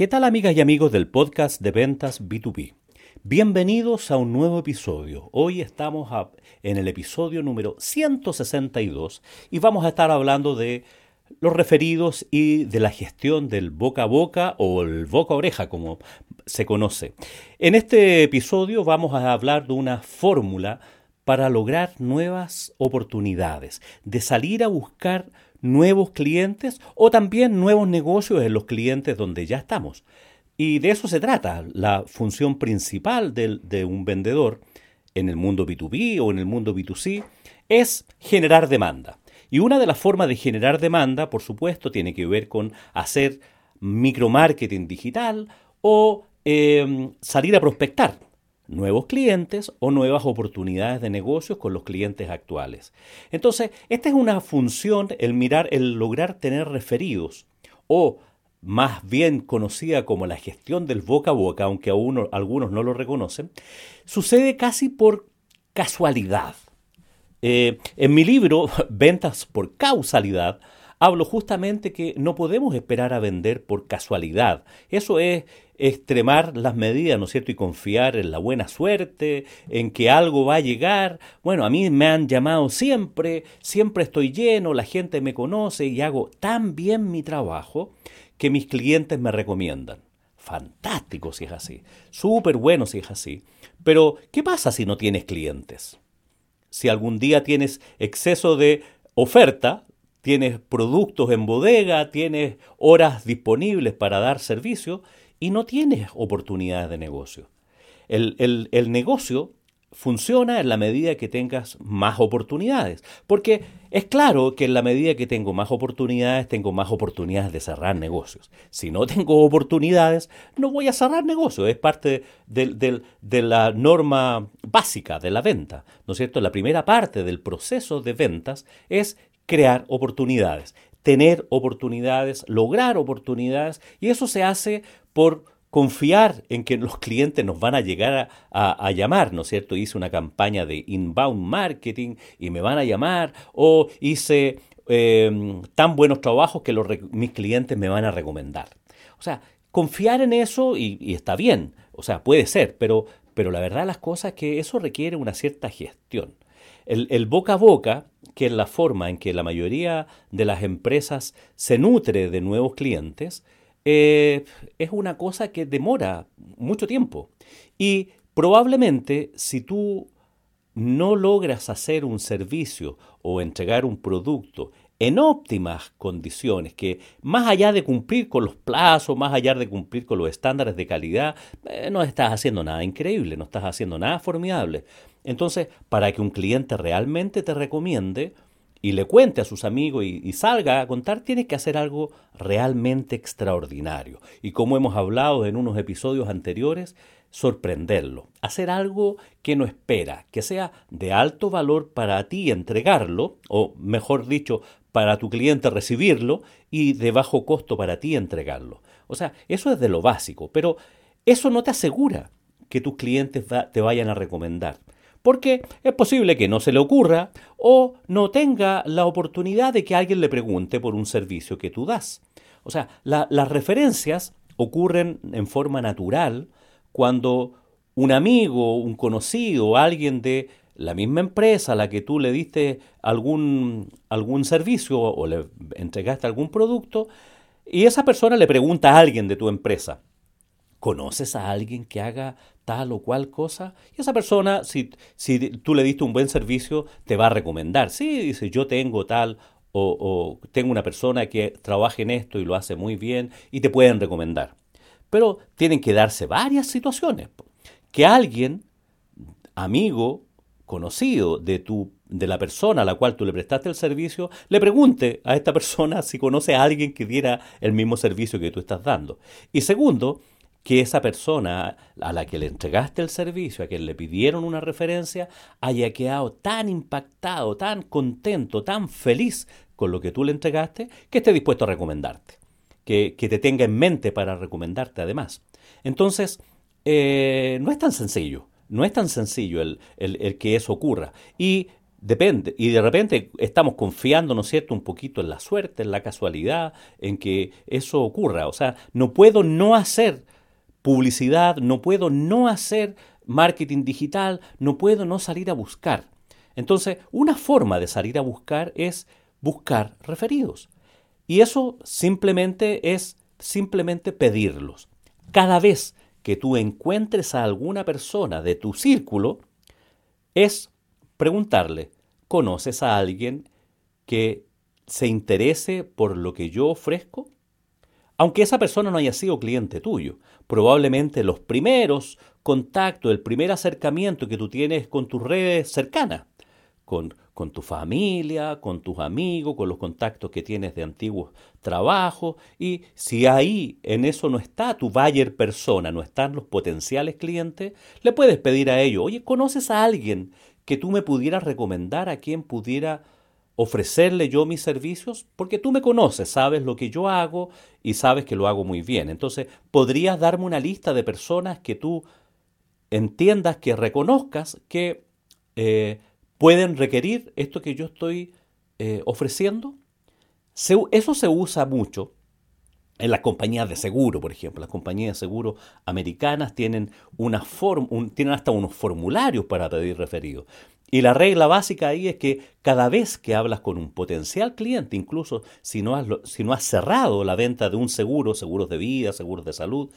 ¿qué tal amigas y amigos del podcast de ventas B2B? Bienvenidos a un nuevo episodio. Hoy estamos en el episodio número 162 y vamos a estar hablando de los referidos y de la gestión del boca a boca o el boca a oreja, como se conoce. En este episodio vamos a hablar de una fórmula para lograr nuevas oportunidades, de salir a buscar nuevos clientes o también nuevos negocios en los clientes donde ya estamos. Y de eso se trata. La función principal de, de un vendedor en el mundo B2B o en el mundo B2C es generar demanda. Y una de las formas de generar demanda, por supuesto, tiene que ver con hacer micromarketing digital o eh, salir a prospectar nuevos clientes o nuevas oportunidades de negocios con los clientes actuales. Entonces, esta es una función, el mirar, el lograr tener referidos o más bien conocida como la gestión del boca a boca, aunque algunos no lo reconocen, sucede casi por casualidad. Eh, en mi libro, Ventas por Causalidad, hablo justamente que no podemos esperar a vender por casualidad. Eso es extremar las medidas, ¿no es cierto? Y confiar en la buena suerte, en que algo va a llegar. Bueno, a mí me han llamado siempre, siempre estoy lleno, la gente me conoce y hago tan bien mi trabajo que mis clientes me recomiendan. Fantástico si es así, súper bueno si es así. Pero, ¿qué pasa si no tienes clientes? Si algún día tienes exceso de oferta, tienes productos en bodega, tienes horas disponibles para dar servicio y no tienes oportunidades de negocio. El, el, negocio funciona en la medida que tengas más oportunidades. Porque es claro que en la medida que tengo más oportunidades, tengo más oportunidades de cerrar negocios. Si no tengo oportunidades, no voy a cerrar negocios. Es parte de, de la norma básica de la venta. ¿No es cierto? La primera parte del proceso de ventas es crear oportunidades, tener oportunidades, lograr oportunidades, y eso se hace por confiar en que los clientes nos van a llegar a, llamar, ¿no es cierto? Hice una campaña de inbound marketing y me van a llamar, o hice em, tan buenos trabajos que mis clientes me van a recomendar. O sea, confiar en eso y, está bien, o sea, puede ser, pero, pero la verdad las cosas es que eso requiere una cierta gestión. El, boca a boca, que la forma en que la mayoría de las empresas se nutre de nuevos clientes, eh, es una cosa que demora mucho tiempo. Y probablemente si tú no logras hacer un servicio o entregar un producto en óptimas condiciones, que más allá de cumplir con los plazos, más allá de cumplir con los estándares de calidad, eh, no estás haciendo nada increíble, no estás haciendo nada formidable. Entonces, para que un cliente realmente te recomiende y le cuente a sus amigos y, salga a contar, tienes que hacer algo realmente extraordinario. Y como hemos hablado en unos episodios anteriores, sorprenderlo, hacer algo que no espera, que sea de alto valor para ti entregarlo, o mejor dicho, para tu cliente recibirlo y de bajo costo para ti entregarlo. O sea, eso es de lo básico, pero eso no te asegura que tus clientes te vayan a recomendar. Porque es posible que no se le ocurra o no tenga la oportunidad de que alguien le pregunte por un servicio que tú das. O sea, las referencias ocurren en forma natural cuando un amigo, un conocido, alguien de la misma empresa a la que tú le diste algún, algún servicio o le entregaste algún producto, y esa persona le pregunta a alguien de tu empresa, ¿conoces a alguien que haga tal o cual cosa? Y esa persona, si, si tú le diste un buen servicio, te va a recomendar. Sí, dice, yo tengo tal o, o tengo una persona que trabaja en esto y lo hace muy bien y te pueden recomendar. Pero tienen que darse varias situaciones. Que alguien, amigo, conocido de, tu, de la persona a la cual tú le prestaste el servicio, le pregunte a esta persona si conoce a alguien que diera el mismo servicio que tú estás dando. Y segundo, que esa persona a la que le entregaste el servicio, a quien le pidieron una referencia, haya quedado tan impactado, tan contento, tan feliz con lo que tú le entregaste, que esté dispuesto a recomendarte, que, que te tenga en mente para recomendarte además. Entonces, eh, no es tan sencillo. No es tan sencillo el, que eso ocurra. Y Depende. Y de repente estamos confiando, ¿no es cierto?, un poquito en la suerte, en la casualidad, en que eso ocurra. O sea, no puedo no hacer publicidad, no puedo no hacer marketing digital, no puedo no salir a buscar. Entonces, una forma de salir a buscar es buscar referidos. Y eso simplemente es simplemente pedirlos. Cada vez que tú encuentres a alguna persona de tu círculo, es preguntarle, ¿conoces a alguien que se interese por lo que yo ofrezco? Aunque esa persona no haya sido cliente tuyo, probablemente los primeros contactos, el primer acercamiento que tú tienes con tus redes cercanas, con, con tu familia, con tus amigos, con los contactos que tienes de antiguos trabajos. Y si ahí en eso no está tu buyer persona, no están los potenciales clientes, le puedes pedir a ellos, oye, ¿conoces a alguien que tú me pudieras recomendar a quien pudiera ofrecerle yo mis servicios? Porque tú me conoces, sabes lo que yo hago y sabes que lo hago muy bien. Entonces, ¿podrías darme una lista de personas que tú entiendas, que reconozcas que... Eh, pueden requerir esto que yo estoy eh, ofreciendo. eso se usa mucho en las compañías de seguro, por ejemplo. Las compañías de seguro americanas tienen, hasta unos formularios para pedir referidos. Y la regla básica ahí es que cada vez que hablas con un potencial cliente, incluso si no has, cerrado la venta de un seguro, seguros de vida, seguros de salud,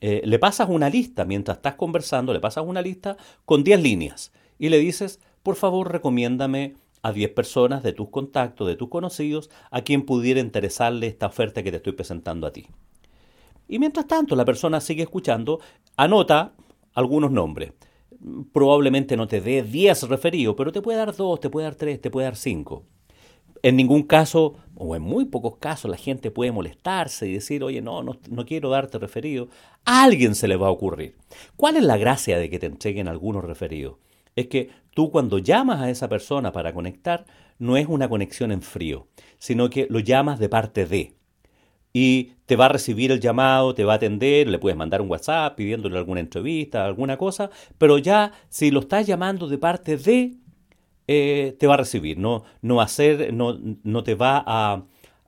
eh, le pasas una lista, mientras estás conversando, le pasas una lista con 10 líneas y le dices, por favor recomiéndame a 10 personas de tus contactos, de tus conocidos, a quien pudiera interesarle esta oferta que te estoy presentando a ti. Y mientras tanto, la persona sigue escuchando, anota algunos nombres. Probablemente no te dé 10 referidos, pero te puede dar 2, te puede dar 3, te puede dar 5. En ningún caso, o en muy pocos casos, la gente puede molestarse y decir, oye, no, no, no quiero darte referido. A alguien se le va a ocurrir. ¿Cuál es la gracia de que te entreguen algunos referidos? es que tú cuando llamas a esa persona para conectar, no es una conexión en frío, sino que lo llamas de parte de. Y te va a recibir el llamado, te va a atender, le puedes mandar un WhatsApp pidiéndole alguna entrevista, alguna cosa, pero ya si lo estás llamando de parte de, eh, te va a recibir, no, no, hacer, no, no te va a,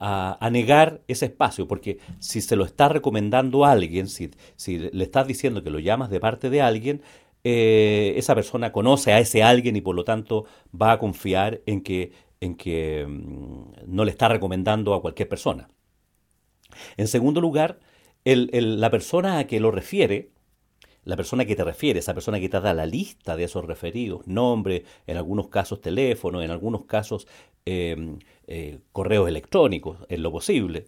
a, negar ese espacio, porque si se lo está recomendando a alguien, si, si le estás diciendo que lo llamas de parte de alguien, eh, esa persona conoce a ese alguien y por lo tanto va a confiar en que, en que mm, no le está recomendando a cualquier persona. En segundo lugar, la persona a que lo refiere, la persona que te refiere, esa persona que te da la lista de esos referidos, nombre, en algunos casos teléfono, en algunos casos em, eh, correos electrónicos, en lo posible,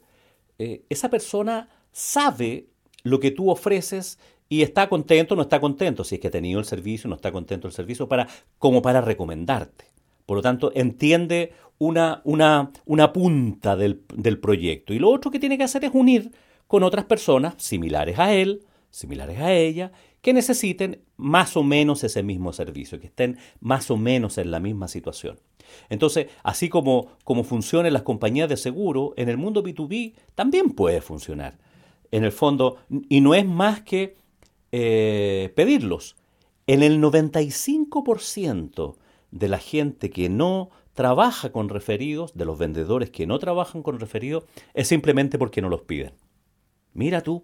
eh, esa persona sabe lo que tú ofreces y está contento o no está contento, si es que ha tenido el servicio, no está contento el servicio, para, como para recomendarte. Por lo tanto, entiende una, una, una punta del, del proyecto. Y lo otro que tiene que hacer es unir con otras personas similares a él, similares a ella, que necesiten más o menos ese mismo servicio, que estén más o menos en la misma situación. Entonces, así como, como funcionan las compañías de seguro, en el mundo B2B también puede funcionar. En el fondo, y no es más que eh, pedirlos. En el 95% de la gente que no trabaja con referidos, de los vendedores que no trabajan con referidos, es simplemente porque no los piden. Mira tú,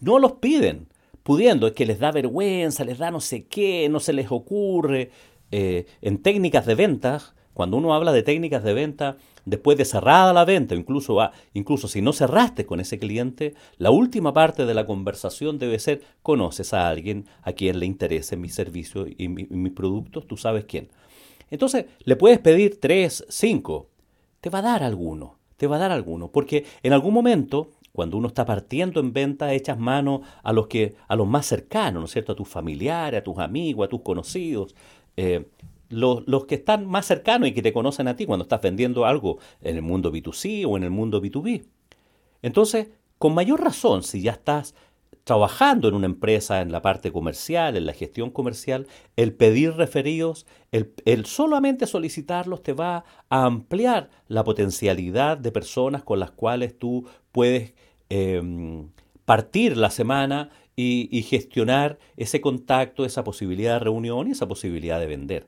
no los piden, pudiendo, es que les da vergüenza, les da no sé qué, no se les ocurre. Eh, en técnicas de ventas, cuando uno habla de técnicas de venta, después de cerrada la venta, incluso, incluso si no cerraste con ese cliente, la última parte de la conversación debe ser, conoces a alguien a quien le interese mi servicio y mis productos, tú sabes quién. Entonces, le puedes pedir tres, cinco, te va a dar alguno, te va a dar alguno, porque en algún momento cuando uno está partiendo en venta, echas mano a los que, a los más cercanos, ¿no es cierto? A tus familiares, a tus amigos, a tus conocidos. Eh, los, que están más cercanos y que te conocen a ti cuando estás vendiendo algo en el mundo B2C o en el mundo B2B. Entonces, con mayor razón, si ya estás trabajando en una empresa en la parte comercial, en la gestión comercial, el pedir referidos, el, solamente solicitarlos te va a ampliar la potencialidad de personas con las cuales tú puedes em, partir la semana y, y gestionar ese contacto, esa posibilidad de reunión y esa posibilidad de vender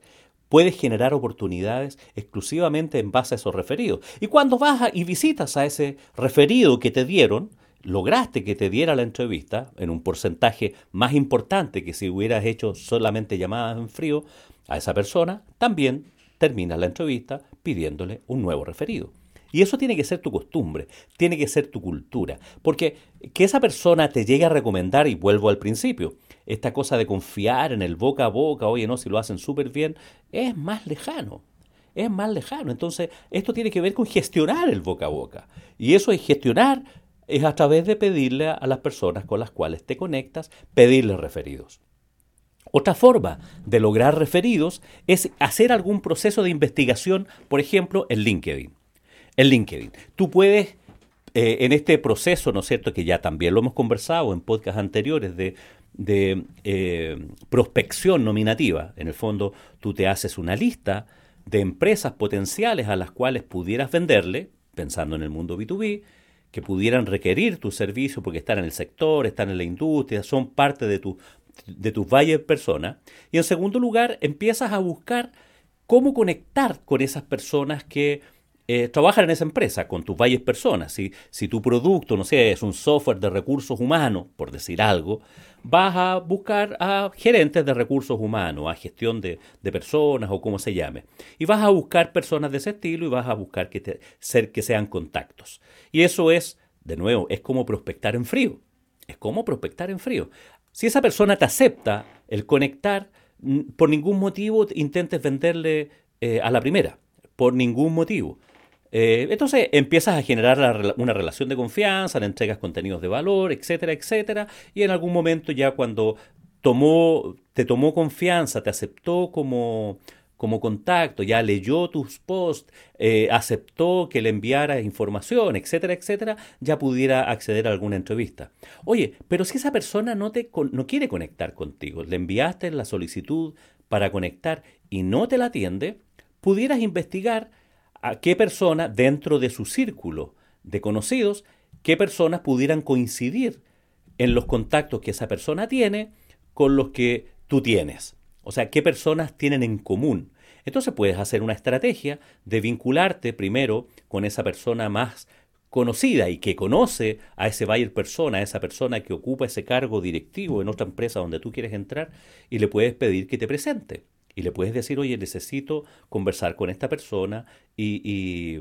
puedes generar oportunidades exclusivamente en base a esos referidos. Y cuando vas y visitas a ese referido que te dieron, lograste que te diera la entrevista en un porcentaje más importante que si hubieras hecho solamente llamadas en frío a esa persona, también terminas la entrevista pidiéndole un nuevo referido. Y eso tiene que ser tu costumbre, tiene que ser tu cultura. Porque que esa persona te llegue a recomendar, y vuelvo al principio, esta cosa de confiar en el boca a boca, oye, no, si lo hacen súper bien, es más lejano. Es más lejano. Entonces, esto tiene que ver con gestionar el boca a boca. Y eso es gestionar, es a través de pedirle a las personas con las cuales te conectas, pedirles referidos. Otra forma de lograr referidos es hacer algún proceso de investigación, por ejemplo, en LinkedIn en LinkedIn. Tú puedes, eh, en este proceso, ¿no es cierto?, que ya también lo hemos conversado en podcasts anteriores de, eh, prospección nominativa. En el fondo, tú te haces una lista de empresas potenciales a las cuales pudieras venderle, pensando en el mundo B2B, que pudieran requerir tu servicio porque están en el sector, están en la industria, son parte de, tu, de tus valles personas. Y en segundo lugar, empiezas a buscar cómo conectar con esas personas que eh, en esa empresa con tus valles personas. Si, tu producto, no sé, es un software de recursos humanos, por decir algo, vas a buscar a gerentes de recursos humanos, a gestión de, personas o como se llame. Y vas a buscar personas de ese estilo y vas a buscar que, ser, que sean contactos. Y eso es, de nuevo, es como prospectar en frío. Es como prospectar en frío. Si esa persona te acepta el conectar, por ningún motivo intentes venderle eh, a la primera. Por ningún motivo. Eh, entonces empiezas a generar una relación de confianza, le entregas contenidos de valor, etcétera, etcétera, y en algún momento ya cuando tomó, te tomó confianza, te aceptó como, como contacto, ya leyó tus posts, eh, aceptó que le enviara información, etcétera, etcétera, ya pudiera acceder a alguna entrevista. Oye, pero si esa persona no, te, no quiere conectar contigo, le enviaste la solicitud para conectar y no te la atiende, pudieras investigar a qué persona dentro de su círculo de conocidos, qué personas pudieran coincidir en los contactos que esa persona tiene con los que tú tienes. O sea, qué personas tienen en común. Entonces puedes hacer una estrategia de vincularte primero con esa persona más conocida y que conoce a ese buyer persona, a esa persona que ocupa ese cargo directivo en otra empresa donde tú quieres entrar y le puedes pedir que te presente. Y le puedes decir, oye, necesito conversar con esta persona y,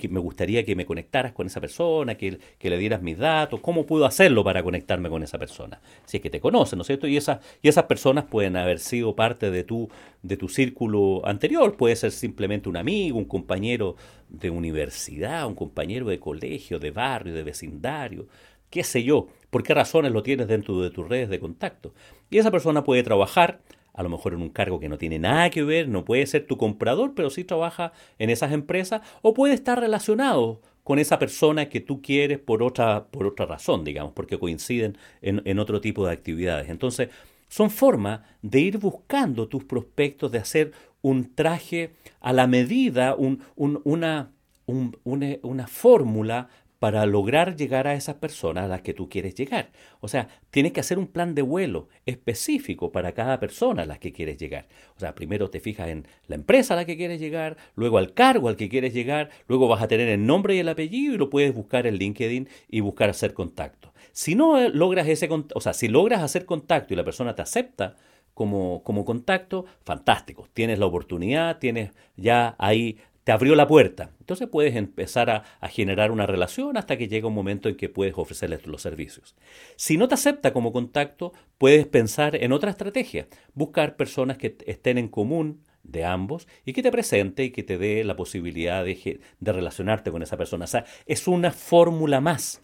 que me gustaría que me conectaras con esa persona, que, que, le dieras mis datos, cómo puedo hacerlo para conectarme con esa persona. Si es que te conocen, ¿no es cierto? Y, esas, y esas personas pueden haber sido parte de tu, de tu círculo anterior, puede ser simplemente un amigo, un compañero de universidad, un compañero de colegio, de barrio, de vecindario, qué sé yo, por qué razones lo tienes dentro de tus redes de contacto. Y esa persona puede trabajar a lo mejor en un cargo que no tiene nada que ver, no puede ser tu comprador, pero sí trabaja en esas empresas, o puede estar relacionado con esa persona que tú quieres por otra, por otra razón, digamos, porque coinciden en, otro tipo de actividades. Entonces, son formas de ir buscando tus prospectos, de hacer un traje a la medida, un, una, una, una fórmula para lograr llegar a esas personas a las que tú quieres llegar. O sea, tienes que hacer un plan de vuelo específico para cada persona a la que quieres llegar. O sea, primero te fijas en la empresa a la que quieres llegar, luego al cargo al que quieres llegar, luego vas a tener el nombre y el apellido y lo puedes buscar en LinkedIn y buscar hacer contacto. Si no eh, logras ese, o sea, si logras hacer contacto y la persona te acepta, como, como, contacto, fantástico. Tienes la oportunidad, tienes ya ahí te abrió la puerta. Entonces puedes empezar a, generar una relación hasta que llega un momento en que puedes ofrecerles los servicios. Si no te acepta como contacto, puedes pensar en otra estrategia, buscar personas que estén en común de ambos y que te presente y que te dé la posibilidad de, relacionarte con esa persona. O sea, es una fórmula más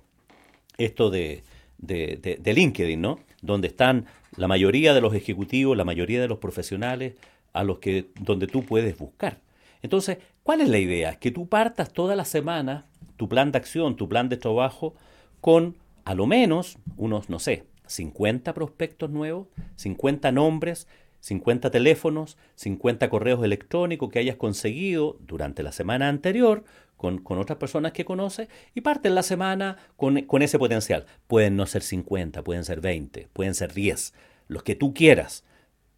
esto de, de, LinkedIn, ¿no? Donde están la mayoría de los ejecutivos, la mayoría de los profesionales a los que donde tú puedes buscar. Entonces, ¿cuál es la idea? Que tú partas toda la semana tu plan de acción, tu plan de trabajo, con a lo menos unos, no sé, 50 prospectos nuevos, 50 nombres, 50 teléfonos, 50 correos electrónicos que hayas conseguido durante la semana anterior con, otras personas que conoces y parten la semana con, con ese potencial. Pueden no ser 50, pueden ser 20, pueden ser 10, los que tú quieras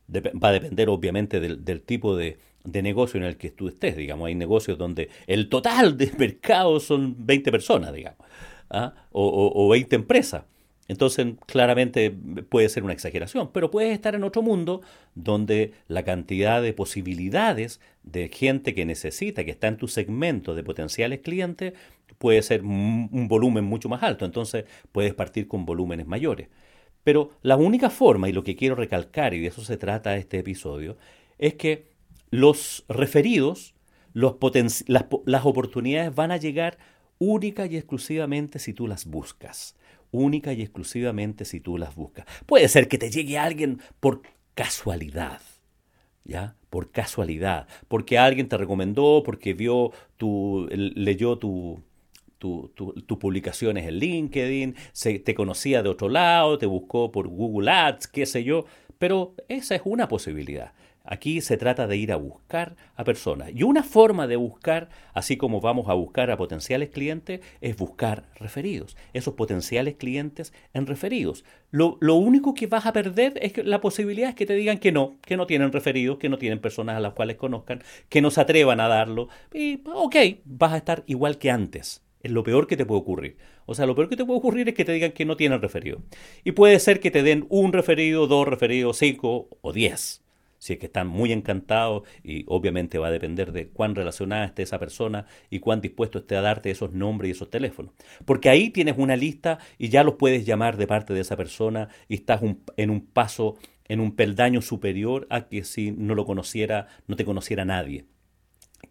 va a depender obviamente del, tipo de, negocio en el que tú estés. Digamos, hay negocios donde el total de mercado son 20 personas, digamos, ¿ah? o, o 20 empresas. Entonces, claramente puede ser una exageración, pero puedes estar en otro mundo donde la cantidad de posibilidades de gente que necesita, que está en tu segmento de potenciales clientes, puede ser un volumen mucho más alto. Entonces, puedes partir con volúmenes mayores. Pero la única forma, y lo que quiero recalcar, y de eso se trata este episodio, es que los referidos, las, las oportunidades van a llegar única y exclusivamente si tú las buscas única y exclusivamente si tú las buscas. Puede ser que te llegue alguien por casualidad, ¿ya? Por casualidad, porque alguien te recomendó, porque vio tu, leyó tu, tus publicaciones en LinkedIn, se, te conocía de otro lado, te buscó por Google Ads, qué sé yo, pero esa es una posibilidad. Aquí se trata de ir a buscar a personas. Y una forma de buscar, así como vamos a buscar a potenciales clientes, es buscar referidos. Esos potenciales clientes en referidos. Lo, único que vas a perder es que la posibilidad es que te digan que no, que no tienen referidos, que no tienen personas a las cuales conozcan, que no se atrevan a darlo. Y, ok, vas a estar igual que antes. Es lo peor que te puede ocurrir. O sea, lo peor que te puede ocurrir es que te digan que no tienen referido. Y puede ser que te den un referido, dos referidos, cinco o diez si es que están muy encantados y obviamente va a depender de cuán relacionada esté esa persona y cuán dispuesto esté a darte esos nombres y esos teléfonos. Porque ahí tienes una lista y ya los puedes llamar de parte de esa persona y estás en un paso, en un peldaño superior a que si no lo conociera, no te conociera nadie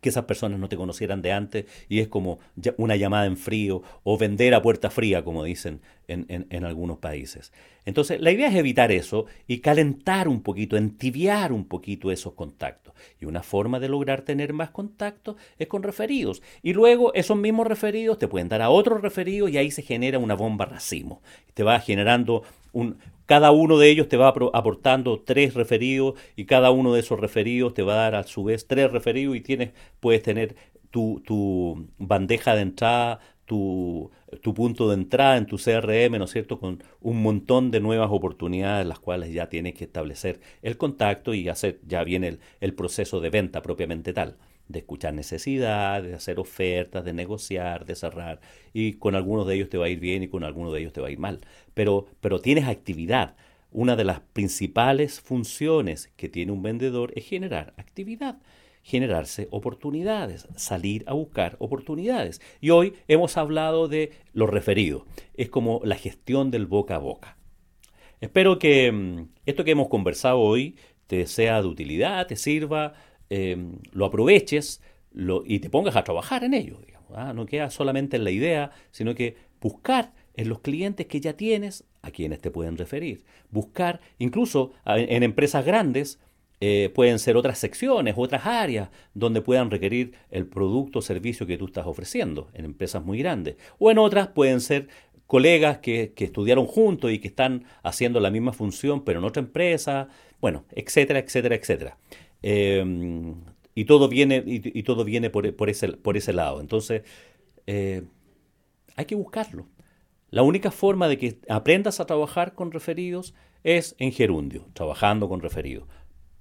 que esas personas no te conocieran de antes y es como una llamada en frío o vender a puerta fría, como dicen en, algunos países. Entonces, la idea es evitar eso y calentar un poquito, entibiar un poquito esos contactos. Y una forma de lograr tener más contactos es con referidos. Y luego esos mismos referidos te pueden dar a otros referidos y ahí se genera una bomba racimo. Te va generando un, cada uno de ellos te va aportando tres referidos y cada uno de esos referidos te va a dar a su vez tres referidos y tienes, puedes tener tu, tu bandeja de entrada, tu, tu, punto de entrada en tu CRM, ¿no es cierto?, con un montón de nuevas oportunidades, las cuales ya tienes que establecer el contacto y hacer, ya viene el proceso de venta propiamente tal de escuchar necesidades, de hacer ofertas, de negociar, de cerrar, y con algunos de ellos te va a ir bien y con algunos de ellos te va a ir mal. Pero, pero tienes actividad. Una de las principales funciones que tiene un vendedor es generar actividad, generarse oportunidades, salir a buscar oportunidades. Y hoy hemos hablado de lo referido. Es como la gestión del boca a boca. Espero que mm, esto que hemos conversado hoy te sea de utilidad, te sirva Em, lo aproveches y te pongas a trabajar en ello. ¿ah? No queda solamente en la idea, sino que buscar en los clientes que ya tienes a quienes te pueden referir. Buscar, incluso en, empresas grandes, eh, pueden ser otras secciones, otras áreas donde puedan requerir el producto o servicio que tú estás ofreciendo, en empresas muy grandes. O en otras pueden ser colegas que, estudiaron juntos y que están haciendo la misma función, pero en otra empresa, bueno, etcétera, etcétera, etcétera. Em, y todo viene, y, todo viene por, ese, por ese lado. Entonces, eh, hay que buscarlo. La única forma de que aprendas a trabajar con referidos es en gerundio, trabajando con referidos,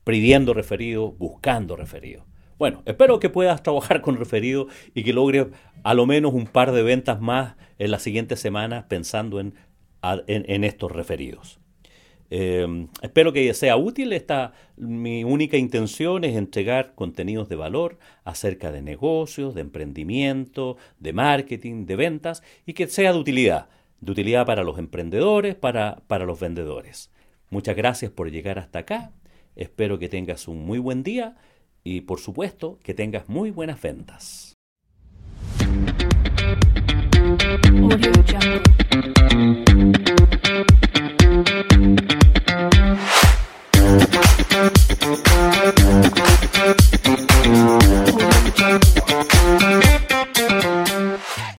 pidiendo referidos, buscando referidos. Bueno, espero que puedas trabajar con referidos y que logres a lo menos un par de ventas más en las siguientes semanas pensando en, en estos referidos. Eh, espero que sea útil. Esta, mi única intención es entregar contenidos de valor acerca de negocios, de emprendimiento, de marketing, de ventas y que sea de utilidad, de utilidad para los emprendedores, para, para los vendedores. Muchas gracias por llegar hasta acá. Espero que tengas un muy buen día y por supuesto que tengas muy buenas ventas.